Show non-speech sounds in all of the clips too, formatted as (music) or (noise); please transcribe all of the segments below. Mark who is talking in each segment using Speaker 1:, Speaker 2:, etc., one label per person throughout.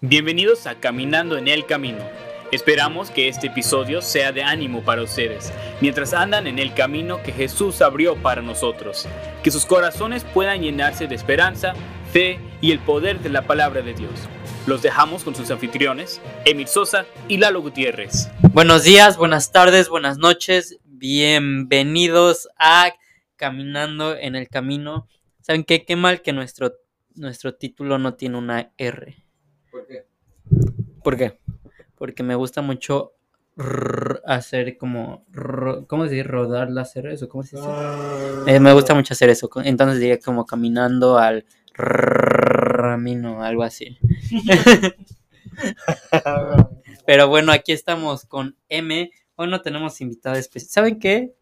Speaker 1: Bienvenidos a Caminando en el Camino. Esperamos que este episodio sea de ánimo para ustedes, mientras andan en el camino que Jesús abrió para nosotros. Que sus corazones puedan llenarse de esperanza, fe y el poder de la palabra de Dios. Los dejamos con sus anfitriones, Emil Sosa y Lalo Gutiérrez.
Speaker 2: Buenos días, buenas tardes, buenas noches. Bienvenidos a Caminando en el Camino. ¿Saben qué? Qué mal que nuestro, nuestro título no tiene una R.
Speaker 3: ¿Por qué?
Speaker 2: ¿Por qué? Porque me gusta mucho hacer como... ¿Cómo se dice? ¿Rodar las R's o cómo se dice? Eh, me gusta mucho hacer eso. Entonces diría como caminando al camino, algo así. (laughs) Pero bueno, aquí estamos con M. Hoy no tenemos invitado especial. ¿Saben qué?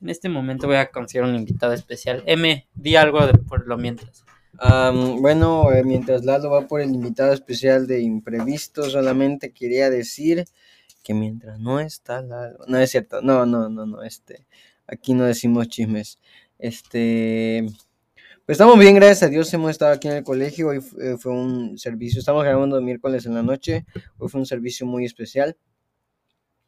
Speaker 2: En este momento voy a conseguir un invitado especial. M, di algo de- por lo mientras.
Speaker 3: Am, bueno, eh, mientras Lalo va por el invitado especial de imprevisto, solamente quería decir que mientras no está Lalo, no es cierto, no, no, no, no, este, aquí no decimos chismes, este, pues estamos bien, gracias a Dios, hemos estado aquí en el colegio, hoy eh, fue un servicio, estamos grabando miércoles en la noche, hoy fue un servicio muy especial.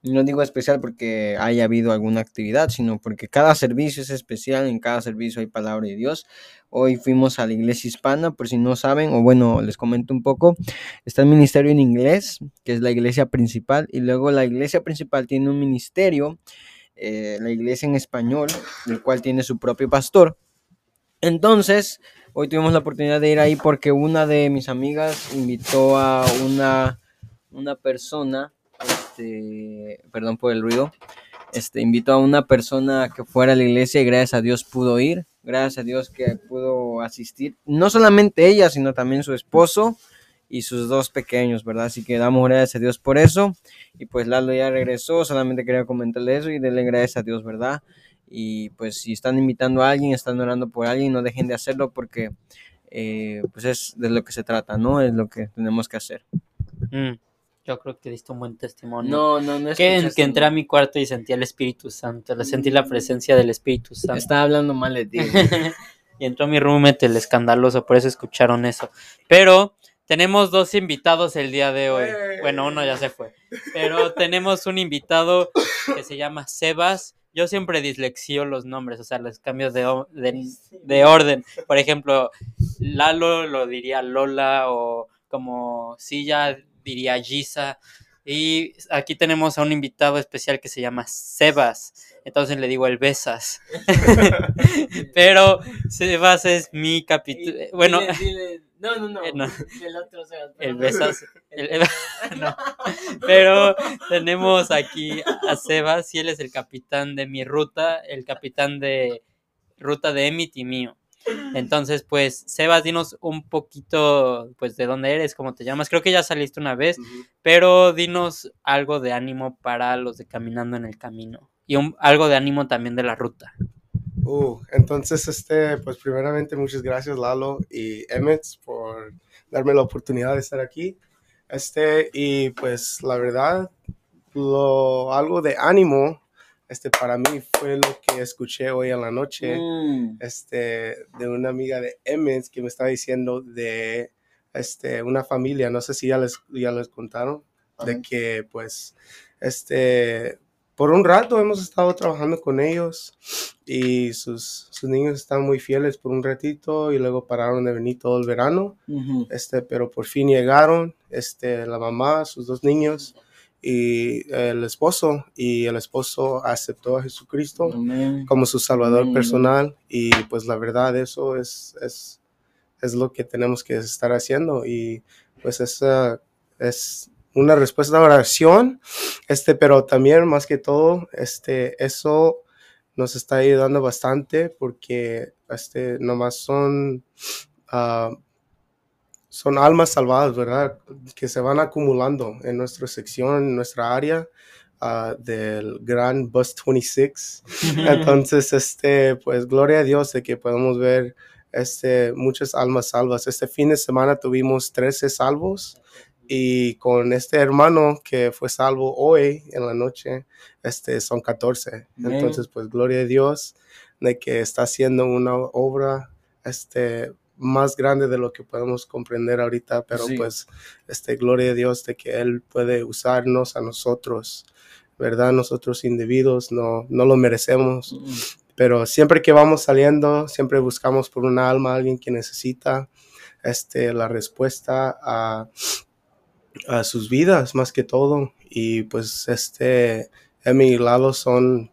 Speaker 3: No digo especial porque haya habido alguna actividad, sino porque cada servicio es especial, en cada servicio hay palabra de Dios. Hoy fuimos a la iglesia hispana, por si no saben, o bueno, les comento un poco. Está el ministerio en inglés, que es la iglesia principal, y luego la iglesia principal tiene un ministerio, eh, la iglesia en español, el cual tiene su propio pastor. Entonces, hoy tuvimos la oportunidad de ir ahí porque una de mis amigas invitó a una, una persona, este, perdón por el ruido, este, invitó a una persona que fuera a la iglesia y gracias a Dios pudo ir, gracias a Dios que pudo asistir, no solamente ella, sino también su esposo y sus dos pequeños, ¿verdad? Así que damos gracias a Dios por eso. Y pues Lalo ya regresó, solamente quería comentarle eso y darle gracias a Dios, ¿verdad? Y pues si están invitando a alguien, están orando por alguien, no dejen de hacerlo porque eh, pues es de lo que se trata, ¿no? Es lo que tenemos que hacer.
Speaker 2: Mm, yo creo que diste un buen testimonio.
Speaker 3: No, no, no
Speaker 2: que,
Speaker 3: escuchaste,
Speaker 2: que entré a mi cuarto y sentí el Espíritu Santo, le sentí la presencia del Espíritu Santo.
Speaker 3: Estaba hablando mal de ti. (laughs)
Speaker 2: y entró mi roommate, el escandaloso, por eso escucharon eso. Pero tenemos dos invitados el día de hoy. Bueno, uno ya se fue. Pero tenemos un invitado que se llama Sebas. Yo siempre dislexio los nombres, o sea, los cambios de, de, de orden. Por ejemplo, Lalo lo diría Lola o como Silla diría Giza. Y aquí tenemos a un invitado especial que se llama Sebas. Entonces le digo el Besas. (laughs) Pero Sebas es mi capítulo. Bueno,
Speaker 3: no, no, no.
Speaker 2: Eh, no.
Speaker 3: El otro se
Speaker 2: el Besas. el- el- (laughs) (laughs) no. Pero tenemos aquí a Sebas y él es el capitán de mi ruta, el capitán de ruta de Emit y mío. Entonces, pues, Sebas, dinos un poquito, pues, de dónde eres, cómo te llamas. Creo que ya saliste una vez, pero dinos algo de ánimo para los de Caminando en el Camino. Y un- algo de ánimo también de la ruta.
Speaker 4: Uh, entonces, este, pues primeramente muchas gracias Lalo y Emmett por darme la oportunidad de estar aquí. Este, y pues la verdad, lo, algo de ánimo, este, para mí fue lo que escuché hoy en la noche,
Speaker 3: Mm.
Speaker 4: este, de una amiga de Emmett que me estaba diciendo de, este, una familia, no sé si ya les, ya les contaron, de que pues, este, por un rato hemos estado trabajando con ellos y sus, sus niños están muy fieles por un ratito y luego pararon de venir todo el verano,
Speaker 3: Ujú.
Speaker 4: este, pero por fin llegaron, este, la mamá, sus dos niños y el esposo y el esposo aceptó a Jesucristo
Speaker 3: Amén.
Speaker 4: como su salvador
Speaker 3: Amén.
Speaker 4: personal y pues la verdad eso es, es, es lo que tenemos que estar haciendo y pues esa es una respuesta de oración, este, pero también más que todo, este, eso nos está ayudando bastante porque este, nomás son, ah, son almas salvadas, ¿verdad? Que se van acumulando en nuestra sección, en nuestra área ah, del gran Bus 26. Entonces, este, pues gloria a Dios de que podemos ver este, muchas almas salvas. Este fin de semana tuvimos 13 salvos y con este hermano que fue salvo hoy en la noche, este, son 14.
Speaker 3: Amén.
Speaker 4: Entonces, pues gloria a Dios de que está haciendo una obra este, más grande de lo que podemos comprender ahorita, pero
Speaker 3: Sí.
Speaker 4: pues, este, gloria a Dios de que Él puede usarnos a nosotros, ¿verdad? Nosotros individuos no, no lo merecemos, pero siempre que vamos saliendo, siempre buscamos por un alma, alguien que necesita este, la respuesta a, a sus vidas más que todo. Y pues este, Emi y Lalo son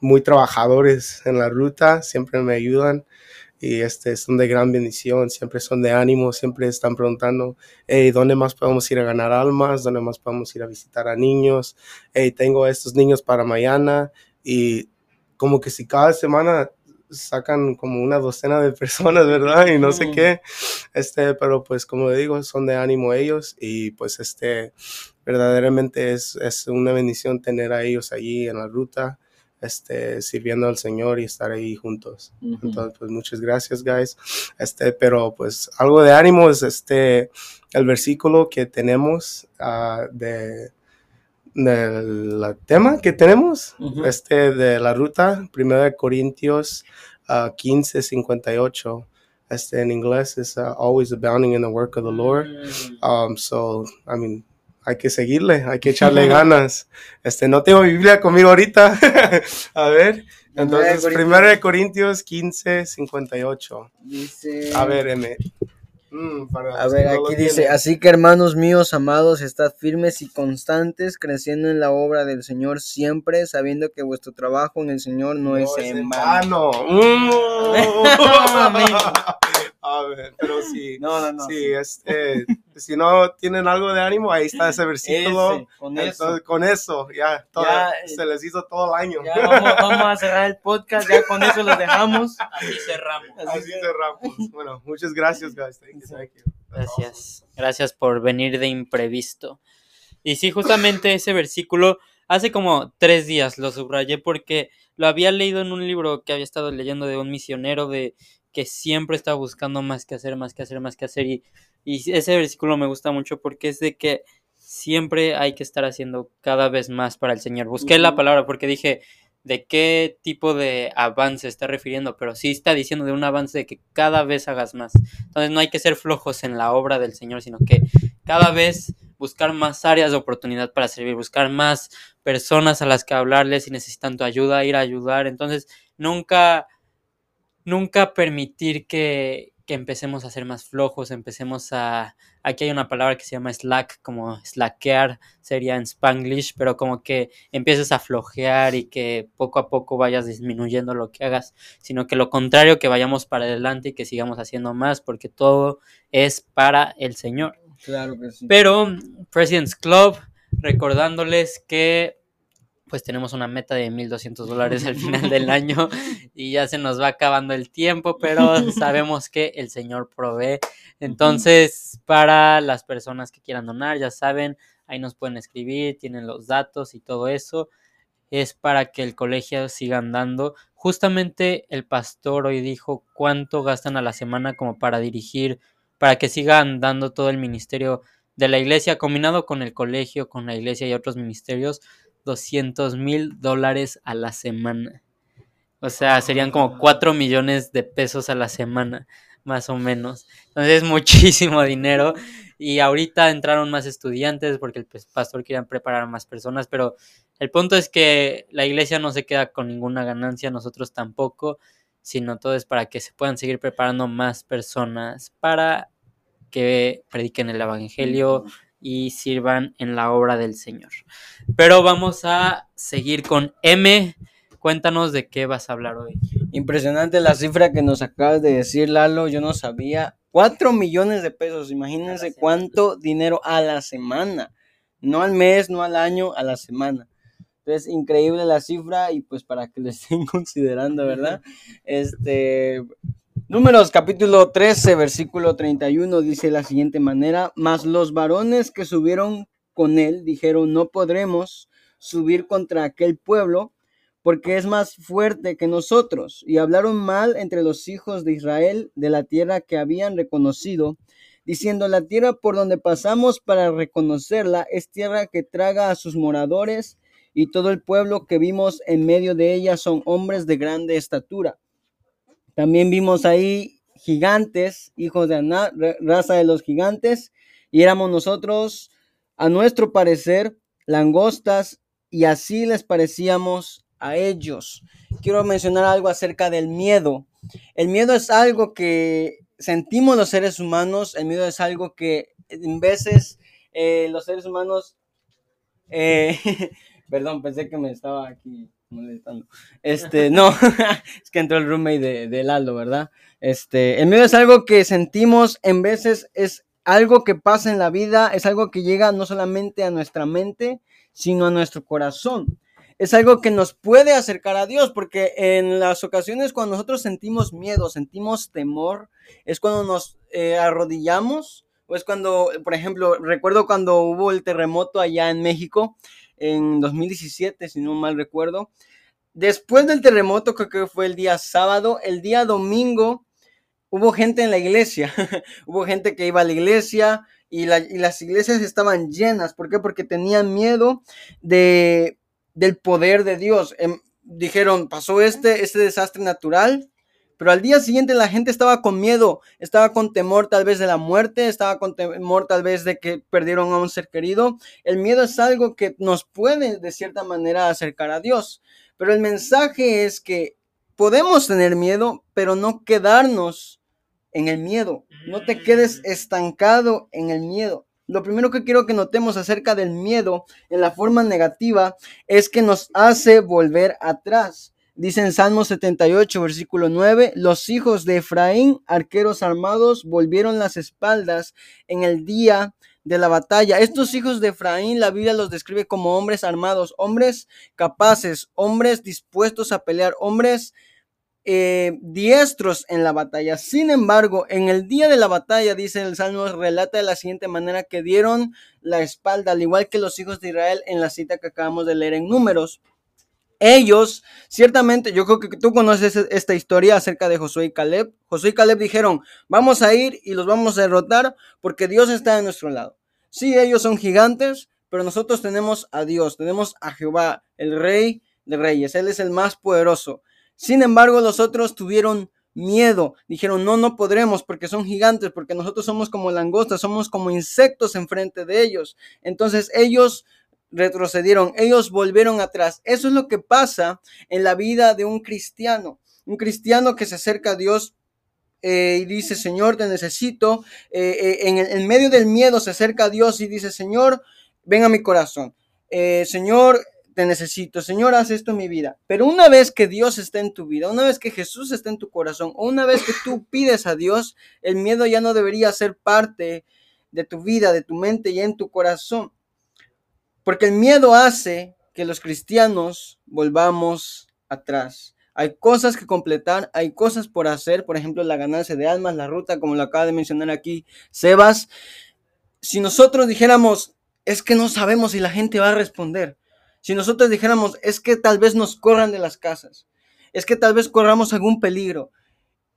Speaker 4: muy trabajadores en la ruta, siempre me ayudan y este, son de gran bendición, siempre son de ánimo, siempre están preguntando, hey, ¿dónde más podemos ir a ganar almas? ¿Dónde más podemos ir a visitar a niños? Hey, tengo a estos niños para mañana y como que si cada semana sacan como una docena de personas, ¿verdad? Y no sé qué, este, pero pues como digo, son de ánimo ellos y pues este, verdaderamente es, es una bendición tener a ellos allí en la ruta, este, sirviendo al Señor y estar ahí juntos. Entonces, pues muchas gracias, guys. Este, pero pues algo de ánimo es este, el versículo que tenemos ah, de, del tema que tenemos, este, de la ruta, 1 Corintios ah, 15, 58. Este, en inglés es ah, always abounding in the work of the Lord. Um, so, I mean, hay que seguirle, hay que echarle (laughs) ganas. Este, no tengo Biblia conmigo ahorita. (laughs) a ver, entonces,
Speaker 3: Corintios.
Speaker 4: 1 Corintios 15, 58.
Speaker 3: Dice...
Speaker 4: A ver, M. Mm, para
Speaker 3: A ver, aquí dice,
Speaker 4: tienen.
Speaker 3: así que hermanos míos amados, estad firmes y constantes, creciendo en la obra del Señor siempre, sabiendo que vuestro trabajo en el Señor no, es en vano. (laughs)
Speaker 4: Mm. A ver, pero sí.
Speaker 3: No, no, no.
Speaker 4: Sí, este, si no tienen algo de ánimo, ahí está ese versículo.
Speaker 3: Ese, con
Speaker 4: Entonces,
Speaker 3: eso.
Speaker 4: con eso, ya, todo-
Speaker 3: Ya, eh,
Speaker 4: se les hizo todo el año.
Speaker 3: Ya vamos, vamos a cerrar el podcast, ya con eso los dejamos. (laughs)
Speaker 2: Así cerramos.
Speaker 3: Así
Speaker 4: Así cerramos. Bueno, muchas gracias, guys. Thank you, thank you. Awesome.
Speaker 2: Gracias. Gracias por venir de imprevisto. Y sí, justamente ese versículo, hace como tres días lo subrayé porque lo había leído en un libro que había estado leyendo de un misionero de que siempre está buscando más que hacer, más que hacer, más que hacer. Y, y ese versículo me gusta mucho porque es de que siempre hay que estar haciendo cada vez más para el Señor. Busqué la palabra porque dije, ¿de qué tipo de avance está refiriendo? Pero sí está diciendo de un avance de que cada vez hagas más. Entonces no hay que ser flojos en la obra del Señor, sino que cada vez buscar más áreas de oportunidad para servir, buscar más personas a las que hablarles si necesitan tu ayuda, ir a ayudar. Entonces nunca, nunca permitir que, que empecemos a ser más flojos, empecemos a... Aquí hay una palabra que se llama slack, como slackear sería en spanglish, pero como que empieces a flojear y que poco a poco vayas disminuyendo lo que hagas, sino que lo contrario, que vayamos para adelante y que sigamos haciendo más, porque todo es para el Señor.
Speaker 3: Claro que sí.
Speaker 2: Pero President's Club, recordándoles que pues tenemos una meta de 1.200 (laughs) dólares al final del año (laughs) y ya se nos va acabando el tiempo, pero (laughs) sabemos que el Señor provee. Entonces, para las personas que quieran donar, ya saben, ahí nos pueden escribir, tienen los datos y todo eso. Es para que el colegio siga andando. Justamente el pastor hoy dijo cuánto gastan a la semana como para dirigir, para que siga andando todo el ministerio de la iglesia, combinado con el colegio, con la iglesia y otros ministerios, 200 mil dólares a la semana. O sea, serían como 4 millones de pesos a la semana, más o menos. Entonces es muchísimo (laughs) dinero. Y ahorita entraron más estudiantes porque el pues, pastor quería preparar a más personas, pero el punto es que la iglesia no se queda con ninguna ganancia, nosotros tampoco, sino todo es para que se puedan seguir preparando más personas para que prediquen el evangelio y sirvan en la obra del Señor. Pero vamos a seguir con M. Cuéntanos de qué vas a hablar hoy.
Speaker 3: Impresionante la cifra que nos acabas de decir, Lalo. Yo no sabía. 4 millones de pesos. Imagínense cuánto dinero a la semana. No al mes, no al año, a la semana. Entonces, increíble la cifra y pues para que lo estén (laughs) considerando, ¿verdad? (laughs) Este, Números capítulo 13, versículo 31 dice de la siguiente manera, mas los varones que subieron con él dijeron, no podremos subir contra aquel pueblo porque es más fuerte que nosotros. Y hablaron mal entre los hijos de Israel de la tierra que habían reconocido, diciendo, la tierra por donde pasamos para reconocerla es tierra que traga a sus moradores, y todo el pueblo que vimos en medio de ella son hombres de grande estatura. También vimos ahí gigantes, hijos de Aná, raza de los gigantes, y éramos nosotros, a nuestro parecer, langostas, y así les parecíamos a ellos. Quiero mencionar algo acerca del miedo. El miedo es algo que sentimos los seres humanos, el miedo es algo que en veces eh, los seres humanos, eh, (laughs) perdón, pensé que me estaba aquí Este, no, (laughs) es que entró el roommate de, de Lalo, ¿verdad? Este, el miedo es algo que sentimos, en veces es algo que pasa en la vida, es algo que llega no solamente a nuestra mente, sino a nuestro corazón. Es algo que nos puede acercar a Dios, porque en las ocasiones cuando nosotros sentimos miedo, sentimos temor, es cuando nos eh, arrodillamos, o es cuando, por ejemplo, recuerdo cuando hubo el terremoto allá en México, en 2017, si no mal recuerdo. Después del terremoto, creo que fue el día sábado, el día domingo hubo gente en la iglesia, (laughs) hubo gente que iba a la iglesia y, las iglesias estaban llenas. ¿Por qué? Porque tenían miedo de, del poder de Dios. Em, dijeron, pasó este, este desastre natural, pero al día siguiente la gente estaba con miedo, estaba con temor tal vez de la muerte, estaba con temor tal vez de que perdieron a un ser querido. El miedo es algo que nos puede de cierta manera acercar a Dios. Pero el mensaje es que podemos tener miedo, pero no quedarnos en el miedo. No te quedes mm. estancado en el miedo. Lo primero que quiero que notemos acerca del miedo en la forma negativa es que nos hace volver atrás. Dice en Salmo 78, versículo 9, los hijos de Efraín, arqueros armados, volvieron las espaldas en el día de la batalla. Estos hijos de Efraín, la Biblia los describe como hombres armados, hombres capaces, hombres dispuestos a pelear, hombres eh, diestros en la batalla. Sin embargo, en el día de la batalla, dice el Salmo, relata de la siguiente manera que dieron la espalda, al igual que los hijos de Israel en la cita que acabamos de leer en números. Ellos, ciertamente, yo creo que tú conoces esta historia acerca de Josué y Caleb. Josué y Caleb dijeron, vamos a ir y los vamos a derrotar porque Dios está de nuestro lado. Sí, ellos son gigantes, pero nosotros tenemos a Dios, tenemos a Jehová, el rey de reyes. Él es el más poderoso. Sin embargo, los otros tuvieron miedo. Dijeron, no, no podremos porque son gigantes, porque nosotros somos como langostas, somos como insectos enfrente de ellos. Entonces ellos retrocedieron, ellos volvieron atrás. Eso es lo que pasa en la vida de un cristiano. Un cristiano que se acerca a Dios eh, y dice, Señor, te necesito. Eh, eh, en, en, medio del miedo se acerca a Dios y dice, Señor, ven a mi corazón. Señor, te necesito. Señor, haz esto en mi vida. Pero una vez que Dios está en tu vida, una vez que Jesús está en tu corazón, o una vez que tú pides a Dios, el miedo ya no debería ser parte de tu vida, de tu mente y en tu corazón. Porque el miedo hace que los cristianos volvamos atrás. Hay cosas que completar, hay cosas por hacer, por ejemplo, la ganancia de almas, la ruta, como lo acaba de mencionar aquí Sebas. Si nosotros dijéramos, es que no sabemos si la gente va a responder. Si nosotros dijéramos, es que tal vez nos corran de las casas, es que tal vez corramos algún peligro,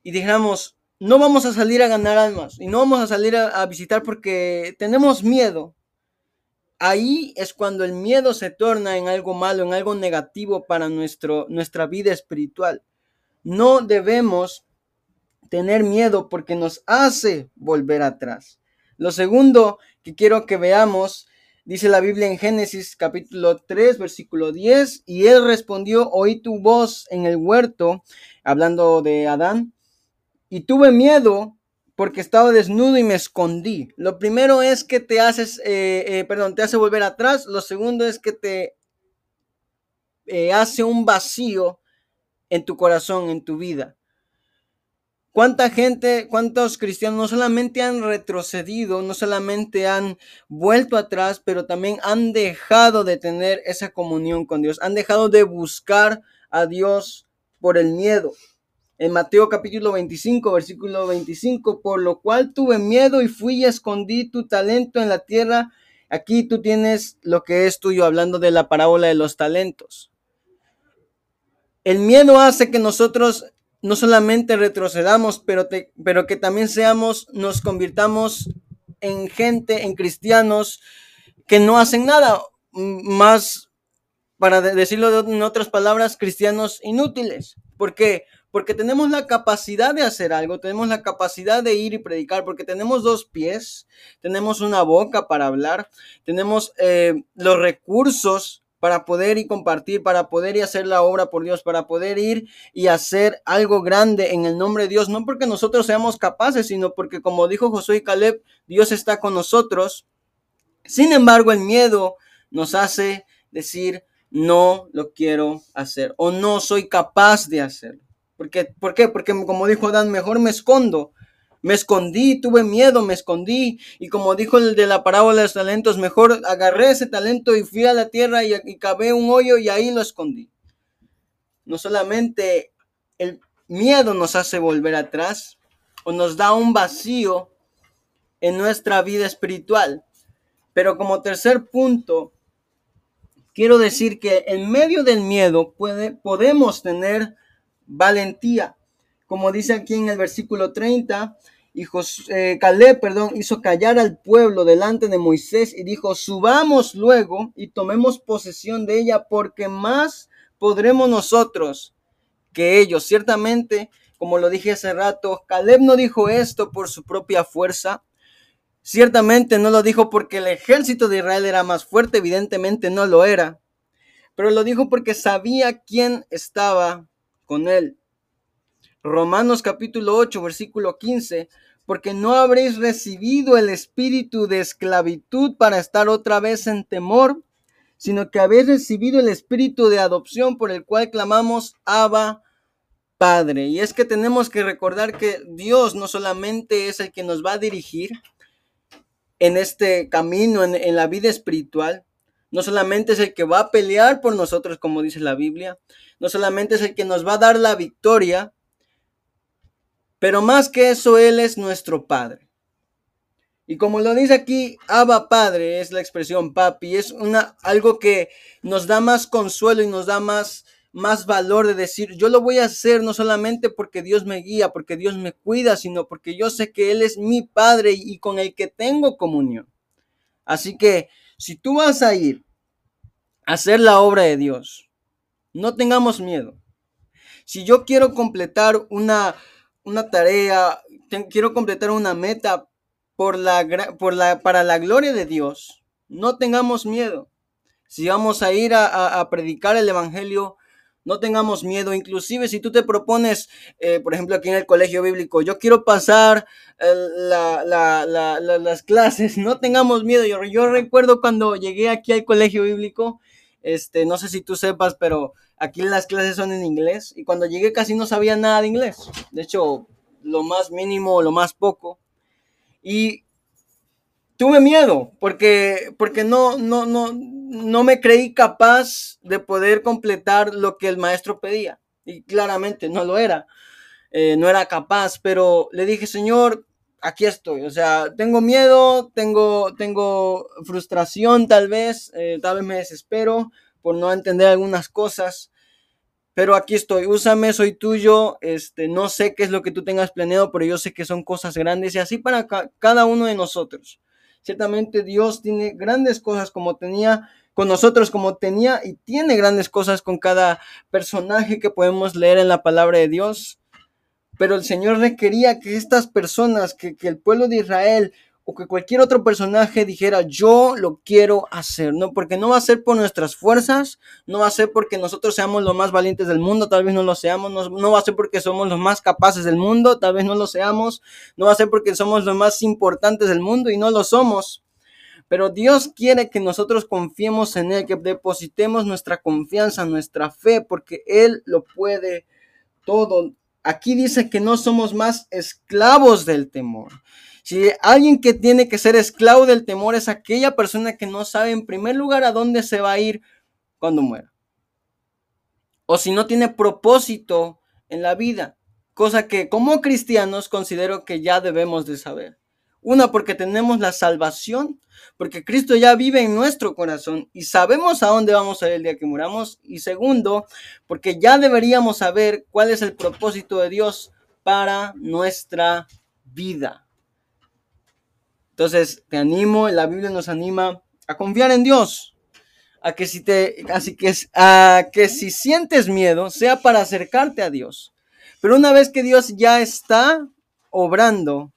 Speaker 3: y dijéramos, no vamos a salir a ganar almas, y no vamos a salir a, a visitar porque tenemos miedo, ahí es cuando el miedo se torna en algo malo, en algo negativo para nuestro, nuestra vida espiritual. No debemos tener miedo porque nos hace volver atrás. Lo segundo que quiero que veamos, dice la Biblia en Génesis capítulo 3, versículo 10, y él respondió, oí tu voz en el huerto, hablando de Adán, y tuve miedo porque estaba desnudo y me escondí. Lo primero es que te haces, eh, eh, perdón, te hace volver atrás. Lo segundo es que te eh, hace un vacío en tu corazón, en tu vida. ¿Cuánta gente, cuántos cristianos no solamente han retrocedido, no solamente han vuelto atrás, pero también han dejado de tener esa comunión con Dios, han dejado de buscar a Dios por el miedo? En Mateo capítulo 25, versículo 25, por lo cual tuve miedo y fui y escondí tu talento en la tierra. Aquí tú tienes lo que es tuyo, hablando de la parábola de los talentos. El miedo hace que nosotros no solamente retrocedamos, pero, pero que también seamos, nos convirtamos en gente, en cristianos que no hacen nada, más, para decirlo en otras palabras, cristianos inútiles. ¿Por qué? Porque tenemos la capacidad de hacer algo, tenemos la capacidad de ir y predicar, porque tenemos dos pies, tenemos una boca para hablar, tenemos eh, los recursos para poder y compartir, para poder y hacer la obra por Dios, para poder ir y hacer algo grande en el nombre de Dios, no porque nosotros seamos capaces, sino porque como dijo Josué y Caleb, Dios está con nosotros. Sin embargo, el miedo nos hace decir, no lo quiero hacer o no soy capaz de hacerlo. Porque, ¿Por qué? Porque como dijo Dan, mejor me escondo me escondí, tuve miedo, me escondí. Y como dijo el de la parábola de los talentos, mejor agarré ese talento y fui a la tierra y, y cavé un hoyo y ahí lo escondí. No solamente el miedo nos hace volver atrás o nos da un vacío en nuestra vida espiritual. Pero como tercer punto, quiero decir que en medio del miedo puede, podemos tener valentía como dice aquí en el versículo 30, y eh, Caleb, perdón, hizo callar al pueblo delante de Moisés y dijo, subamos luego y tomemos posesión de ella, porque más podremos nosotros que ellos. Ciertamente, como lo dije hace rato, Caleb no dijo esto por su propia fuerza. Ciertamente no lo dijo porque el ejército de Israel era más fuerte, evidentemente no lo era. Pero lo dijo porque sabía quién estaba con él. Romanos capítulo 8, versículo 15, porque no habréis recibido el espíritu de esclavitud para estar otra vez en temor, sino que habéis recibido el espíritu de adopción por el cual clamamos Abba Padre. Y es que tenemos que recordar que Dios no solamente es el que nos va a dirigir en este camino, en, en la vida espiritual, no solamente es el que va a pelear por nosotros, como dice la Biblia, no solamente es el que nos va a dar la victoria, pero más que eso, Él es nuestro Padre. Y como lo dice aquí, Abba Padre es la expresión papi, es una, algo que nos da más consuelo y nos da más, más valor de decir, yo lo voy a hacer no solamente porque Dios me guía, porque Dios me cuida, sino porque yo sé que Él es mi Padre y con el que tengo comunión. Así que si tú vas a ir a hacer la obra de Dios, no tengamos miedo. Si yo quiero completar una, una tarea, quiero completar una meta por la, para la gloria de Dios, no tengamos miedo. Si vamos a ir a, predicar el Evangelio, no tengamos miedo. Inclusive si tú te propones, eh, por ejemplo, aquí en el colegio bíblico, yo quiero pasar las clases, no tengamos miedo. Yo, yo recuerdo cuando llegué aquí al colegio bíblico, este, no sé si tú sepas, pero aquí las clases son en inglés y cuando llegué casi no sabía nada de inglés. De hecho, lo más mínimo, lo más poco. Y tuve miedo porque, porque no, no, no, no me creí capaz de poder completar lo que el maestro pedía. Y claramente no lo era. Eh, no era capaz, pero le dije, Señor, aquí estoy. O sea, tengo miedo, tengo, tengo frustración tal vez, eh, tal vez me desespero por no entender algunas cosas. Pero aquí estoy, úsame, soy tuyo, este, no sé qué es lo que tú tengas planeado, pero yo sé que son cosas grandes y así para cada uno de nosotros. Ciertamente Dios tiene grandes cosas como tenía con nosotros, como tenía y tiene grandes cosas con cada personaje que podemos leer en la palabra de Dios. Pero el Señor requería que estas personas, que, el pueblo de Israel o que cualquier otro personaje dijera, yo lo quiero hacer, ¿no? Porque no va a ser por nuestras fuerzas, no va a ser porque nosotros seamos los más valientes del mundo, tal vez no lo seamos, no, no, va a ser porque somos los más capaces del mundo, tal vez no lo seamos, no va a ser porque somos los más importantes del mundo y no lo somos. Pero Dios quiere que nosotros confiemos en Él, que depositemos nuestra confianza, nuestra fe, porque Él lo puede todo. Aquí dice que no somos más esclavos del temor. Si alguien que tiene que ser esclavo del temor es aquella persona que no sabe en primer lugar a dónde se va a ir cuando muera. O si no tiene propósito en la vida, cosa que como cristianos considero que ya debemos de saber. Una, porque tenemos la salvación, porque Cristo ya vive en nuestro corazón y sabemos a dónde vamos a ir el día que muramos. Y segundo, porque ya deberíamos saber cuál es el propósito de Dios para nuestra vida. Entonces, te animo, la Biblia nos anima a confiar en Dios, a que si te, así que, a que si sientes miedo, sea para acercarte a Dios Pero una vez que Dios ya está obrando,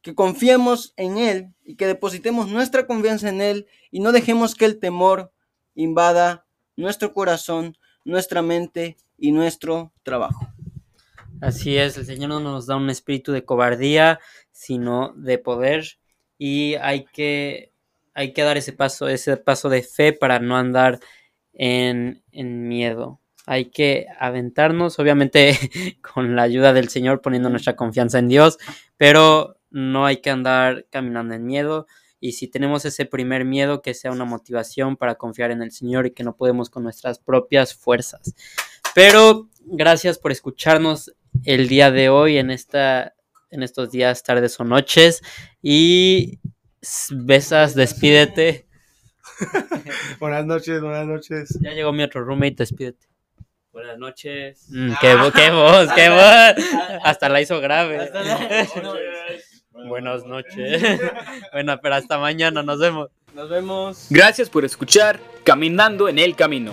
Speaker 3: que confiemos en Él y que depositemos nuestra confianza en Él y no dejemos que el temor invada nuestro corazón, nuestra mente y nuestro trabajo.
Speaker 2: Así es, el Señor no nos da un espíritu de cobardía, sino de poder y hay que, hay que dar ese paso, ese paso de fe para no andar en, en miedo. Hay que aventarnos, obviamente (laughs) con la ayuda del Señor, poniendo nuestra confianza en Dios, pero no hay que andar caminando en miedo. Y si tenemos ese primer miedo, que sea una motivación para confiar en el Señor y que no podemos con nuestras propias fuerzas. Pero gracias por escucharnos el día de hoy en esta en estos días, tardes o noches y besas, despídete. (laughs)
Speaker 4: buenas noches, buenas noches.
Speaker 2: Ya llegó mi otro roommate, despídete. Buenas noches. Mm, qué, vo qué (laughs) voz, qué voz. Hasta la hizo grave. (laughs) Buenas noches. bueno, pero hasta mañana, nos vemos.
Speaker 3: Nos vemos.
Speaker 1: Gracias por escuchar Caminando en el Camino.